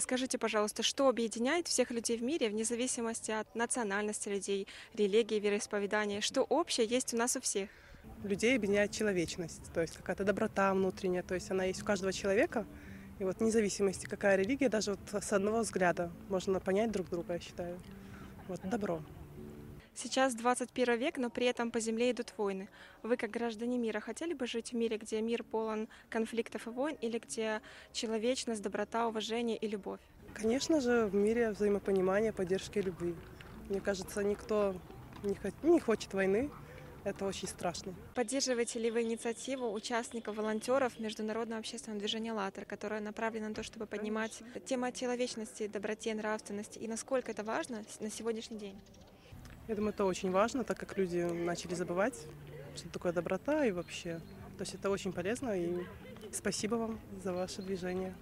Скажите, пожалуйста, что объединяет всех людей в мире вне зависимости от национальности людей, религии, вероисповедания? Что общее есть у нас у всех? Людей объединяет человечность, то есть какая-то доброта внутренняя, то есть она есть у каждого человека. И вот вне зависимости, какая религия, даже вот с одного взгляда можно понять друг друга, я считаю. Вот добро. Сейчас 21 век, но при этом по земле идут войны. Вы, как граждане мира, хотели бы жить в мире, где мир полон конфликтов и войн, или где человечность, доброта, уважение и любовь? Конечно же, в мире взаимопонимания, поддержки и любви. Мне кажется, никто не, хо- не хочет войны. Это очень страшно. Поддерживаете ли вы инициативу участников, волонтеров Международного общественного движения «АЛЛАТРА», которая направлена на то, чтобы поднимать тему человечности, доброте, нравственности, и насколько это важно на сегодняшний день? Я думаю, это очень важно, так как люди начали забывать, что такое доброта и вообще. То есть это очень полезно, и спасибо вам за ваше движение.